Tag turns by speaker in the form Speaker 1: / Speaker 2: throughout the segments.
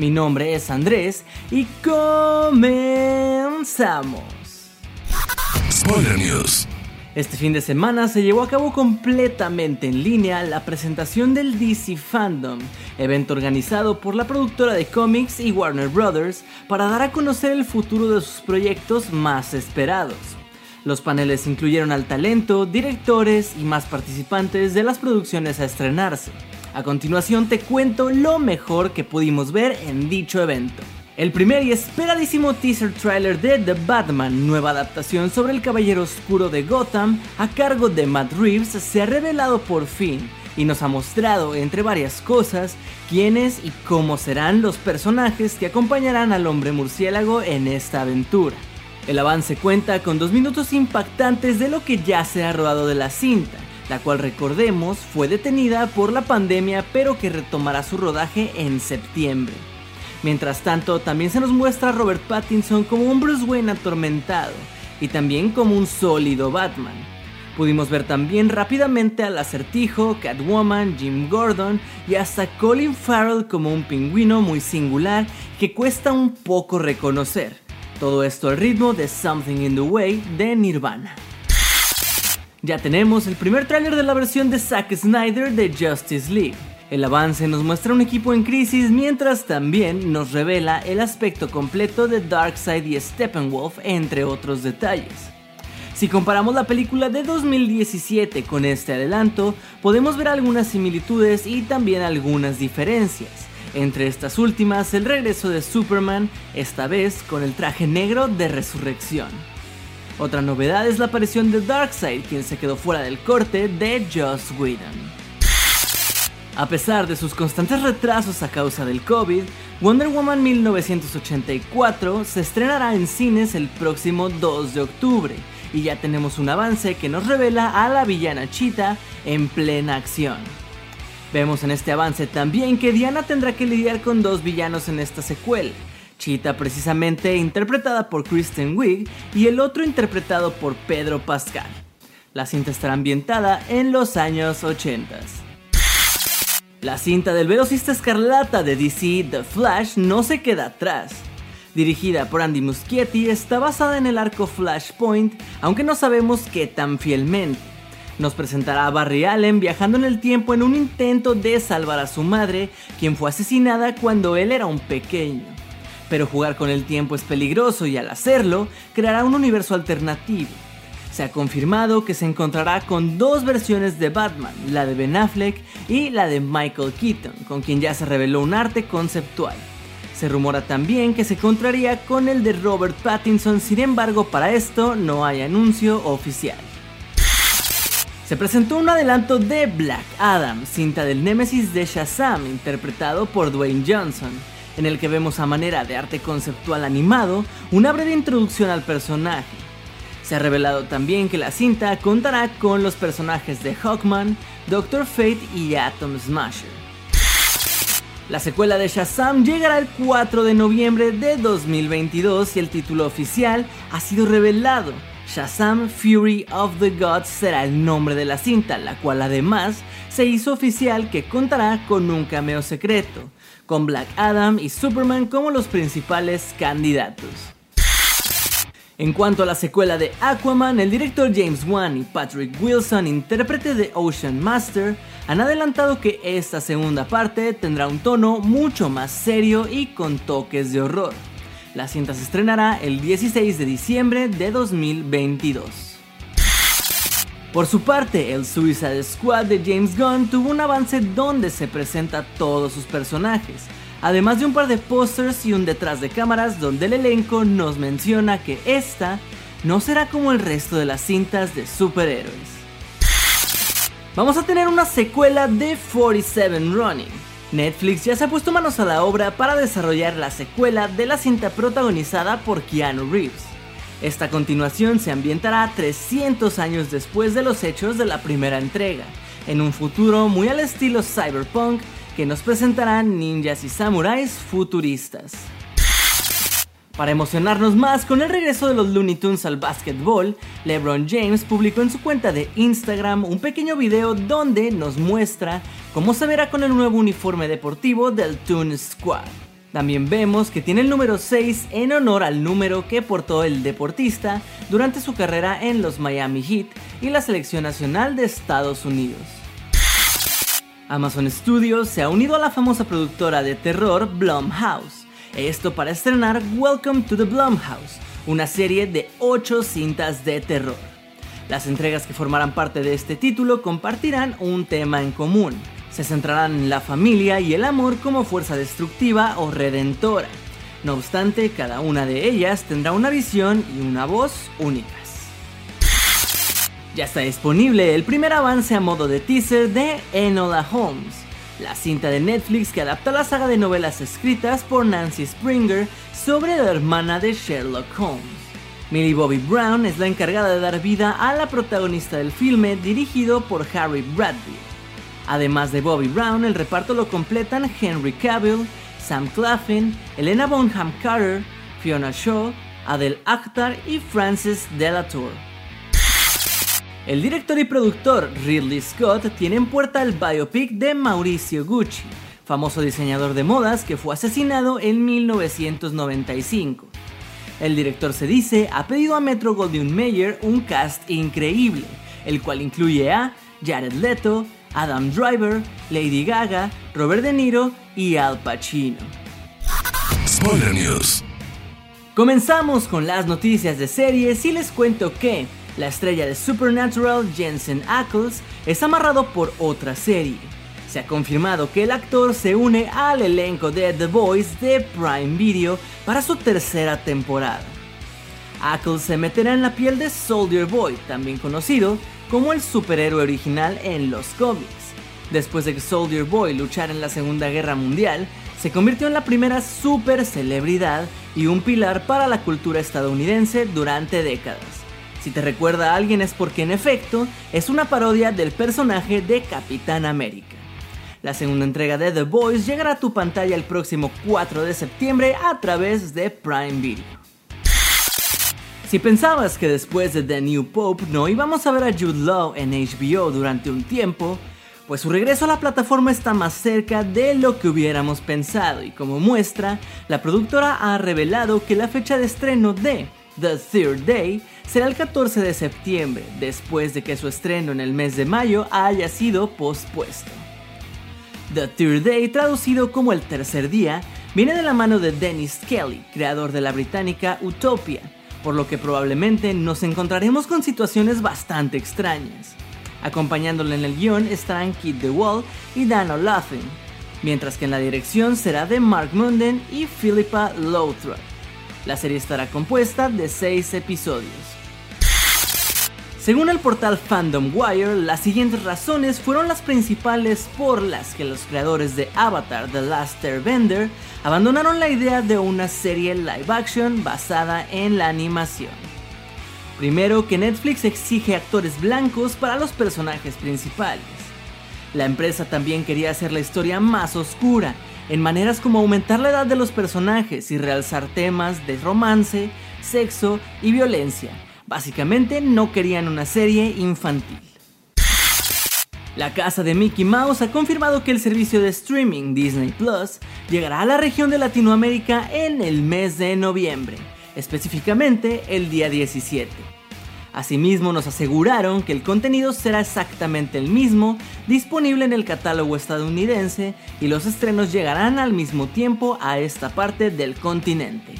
Speaker 1: Mi nombre es Andrés y comenzamos.
Speaker 2: Spoiler News.
Speaker 1: Este fin de semana se llevó a cabo completamente en línea la presentación del DC Fandom, evento organizado por la productora de cómics y Warner Brothers para dar a conocer el futuro de sus proyectos más esperados. Los paneles incluyeron al talento, directores y más participantes de las producciones a estrenarse. A continuación te cuento lo mejor que pudimos ver en dicho evento. El primer y esperadísimo teaser trailer de The Batman, nueva adaptación sobre el Caballero Oscuro de Gotham, a cargo de Matt Reeves, se ha revelado por fin y nos ha mostrado, entre varias cosas, quiénes y cómo serán los personajes que acompañarán al hombre murciélago en esta aventura. El avance cuenta con dos minutos impactantes de lo que ya se ha rodado de la cinta, la cual recordemos fue detenida por la pandemia pero que retomará su rodaje en septiembre. Mientras tanto, también se nos muestra a Robert Pattinson como un Bruce Wayne atormentado y también como un sólido Batman. Pudimos ver también rápidamente al acertijo, Catwoman, Jim Gordon y hasta Colin Farrell como un pingüino muy singular que cuesta un poco reconocer. Todo esto al ritmo de Something in the Way de Nirvana. Ya tenemos el primer tráiler de la versión de Zack Snyder de Justice League. El avance nos muestra un equipo en crisis mientras también nos revela el aspecto completo de Darkseid y Steppenwolf entre otros detalles. Si comparamos la película de 2017 con este adelanto, podemos ver algunas similitudes y también algunas diferencias. Entre estas últimas, el regreso de Superman, esta vez con el traje negro de resurrección. Otra novedad es la aparición de Darkseid, quien se quedó fuera del corte de Joss Whedon. A pesar de sus constantes retrasos a causa del COVID, Wonder Woman 1984 se estrenará en cines el próximo 2 de octubre y ya tenemos un avance que nos revela a la villana Cheetah en plena acción. Vemos en este avance también que Diana tendrá que lidiar con dos villanos en esta secuela, Cheetah precisamente interpretada por Kristen Wiig y el otro interpretado por Pedro Pascal. La cinta estará ambientada en los años 80. La cinta del velocista escarlata de DC, The Flash, no se queda atrás. Dirigida por Andy Muschietti, está basada en el arco Flashpoint, aunque no sabemos qué tan fielmente. Nos presentará a Barry Allen viajando en el tiempo en un intento de salvar a su madre, quien fue asesinada cuando él era un pequeño. Pero jugar con el tiempo es peligroso y al hacerlo, creará un universo alternativo. Se ha confirmado que se encontrará con dos versiones de Batman, la de Ben Affleck y la de Michael Keaton, con quien ya se reveló un arte conceptual. Se rumora también que se encontraría con el de Robert Pattinson, sin embargo para esto no hay anuncio oficial. Se presentó un adelanto de Black Adam, cinta del Némesis de Shazam, interpretado por Dwayne Johnson, en el que vemos a manera de arte conceptual animado una breve introducción al personaje. Se ha revelado también que la cinta contará con los personajes de Hawkman, Doctor Fate y Atom Smasher. La secuela de Shazam llegará el 4 de noviembre de 2022 y el título oficial ha sido revelado. Shazam Fury of the Gods será el nombre de la cinta, la cual además se hizo oficial que contará con un cameo secreto, con Black Adam y Superman como los principales candidatos. En cuanto a la secuela de Aquaman, el director James Wan y Patrick Wilson, intérprete de Ocean Master, han adelantado que esta segunda parte tendrá un tono mucho más serio y con toques de horror. La cinta se estrenará el 16 de diciembre de 2022. Por su parte, el Suicide Squad de James Gunn tuvo un avance donde se presenta todos sus personajes, además de un par de pósters y un detrás de cámaras donde el elenco nos menciona que esta no será como el resto de las cintas de superhéroes. Vamos a tener una secuela de 47 Running. Netflix ya se ha puesto manos a la obra para desarrollar la secuela de la cinta protagonizada por Keanu Reeves. Esta continuación se ambientará 300 años después de los hechos de la primera entrega, en un futuro muy al estilo cyberpunk que nos presentará ninjas y samuráis futuristas. Para emocionarnos más con el regreso de los Looney Tunes al básquetbol, LeBron James publicó en su cuenta de Instagram un pequeño video donde nos muestra cómo se verá con el nuevo uniforme deportivo del Toon Squad. También vemos que tiene el número 6 en honor al número que portó el deportista durante su carrera en los Miami Heat y la selección nacional de Estados Unidos. Amazon Studios se ha unido a la famosa productora de terror Blumhouse esto para estrenar Welcome to the Blumhouse, una serie de 8 cintas de terror. Las entregas que formarán parte de este título compartirán un tema en común. Se centrarán en la familia y el amor como fuerza destructiva o redentora. No obstante, cada una de ellas tendrá una visión y una voz únicas. Ya está disponible el primer avance a modo de teaser de Enola Holmes, la cinta de Netflix que adapta la saga de novelas escritas por Nancy Springer sobre la hermana de Sherlock Holmes. Millie Bobby Brown es la encargada de dar vida a la protagonista del filme dirigido por Harry Bradbury. Además de Bobby Brown, el reparto lo completan Henry Cavill, Sam Claflin, Elena Bonham Carter, Fiona Shaw, Adele Akhtar y Frances Delator. El director y productor Ridley Scott tiene en puerta el biopic de Mauricio Gucci, famoso diseñador de modas que fue asesinado en 1995. El director se dice ha pedido a Metro Goldwyn Mayer un cast increíble, el cual incluye a Jared Leto, Adam Driver, Lady Gaga, Robert De Niro y Al Pacino.
Speaker 2: Spoiler News.
Speaker 1: Comenzamos con las noticias de series y les cuento que la estrella de Supernatural, Jensen Ackles, es amarrado por otra serie. Se ha confirmado que el actor se une al elenco de The Voice de Prime Video para su tercera temporada. Ackles se meterá en la piel de Soldier Boy, también conocido como el superhéroe original en los cómics. Después de que Soldier Boy luchara en la Segunda Guerra Mundial, se convirtió en la primera super celebridad y un pilar para la cultura estadounidense durante décadas. Si te recuerda a alguien es porque en efecto es una parodia del personaje de Capitán América. La segunda entrega de The Boys llegará a tu pantalla el próximo 4 de septiembre a través de Prime Video. Si pensabas que después de The New Pope no íbamos a ver a Jude Law en HBO durante un tiempo, pues su regreso a la plataforma está más cerca de lo que hubiéramos pensado y como muestra, la productora ha revelado que la fecha de estreno de The Third Day será el 14 de septiembre, después de que su estreno en el mes de mayo haya sido pospuesto. The Third Day, traducido como el tercer día, viene de la mano de Dennis Kelly, creador de la británica Utopia, por lo que probablemente nos encontraremos con situaciones bastante extrañas. Acompañándole en el guion estarán Kit Wall y Dan O'Loughlin, mientras que en la dirección será de Mark Munden y Philippa Lothrop. La serie estará compuesta de 6 episodios. Según el portal Fandom Wire, las siguientes razones fueron las principales por las que los creadores de Avatar The Last Airbender abandonaron la idea de una serie live action basada en la animación. Primero, que Netflix exige actores blancos para los personajes principales. La empresa también quería hacer la historia más oscura, en maneras como aumentar la edad de los personajes y realzar temas de romance, sexo y violencia Básicamente no querían una serie infantil. La casa de Mickey Mouse ha confirmado que el servicio de streaming Disney Plus llegará a la región de Latinoamérica en el mes de noviembre, específicamente el día 17. Asimismo nos aseguraron que el contenido será exactamente el mismo, disponible en el catálogo estadounidense y los estrenos llegarán al mismo tiempo a esta parte del continente.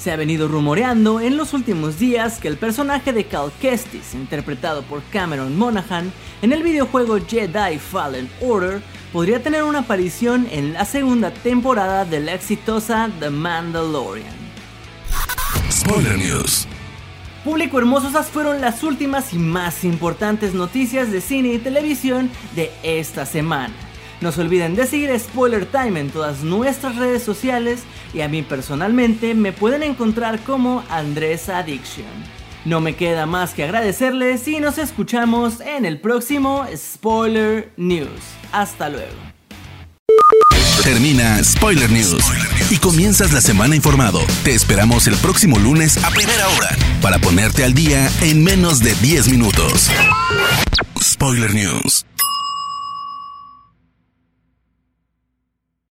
Speaker 1: Se ha venido rumoreando en los últimos días que el personaje de Cal Kestis, interpretado por Cameron Monaghan, en el videojuego Jedi Fallen Order, podría tener una aparición en la segunda temporada de la exitosa The Mandalorian.
Speaker 2: Spoiler News.
Speaker 1: Público hermoso, esas fueron las últimas y más importantes noticias de cine y televisión de esta semana. No se olviden de seguir Spoiler Time en todas nuestras redes sociales y a mí personalmente me pueden encontrar como Andrés Addiction. No me queda más que agradecerles y nos escuchamos en el próximo Spoiler News. Hasta luego.
Speaker 2: Termina Spoiler News y comienzas la semana informado. Te esperamos el próximo lunes a primera hora para ponerte al día en menos de 10 minutos. Spoiler News.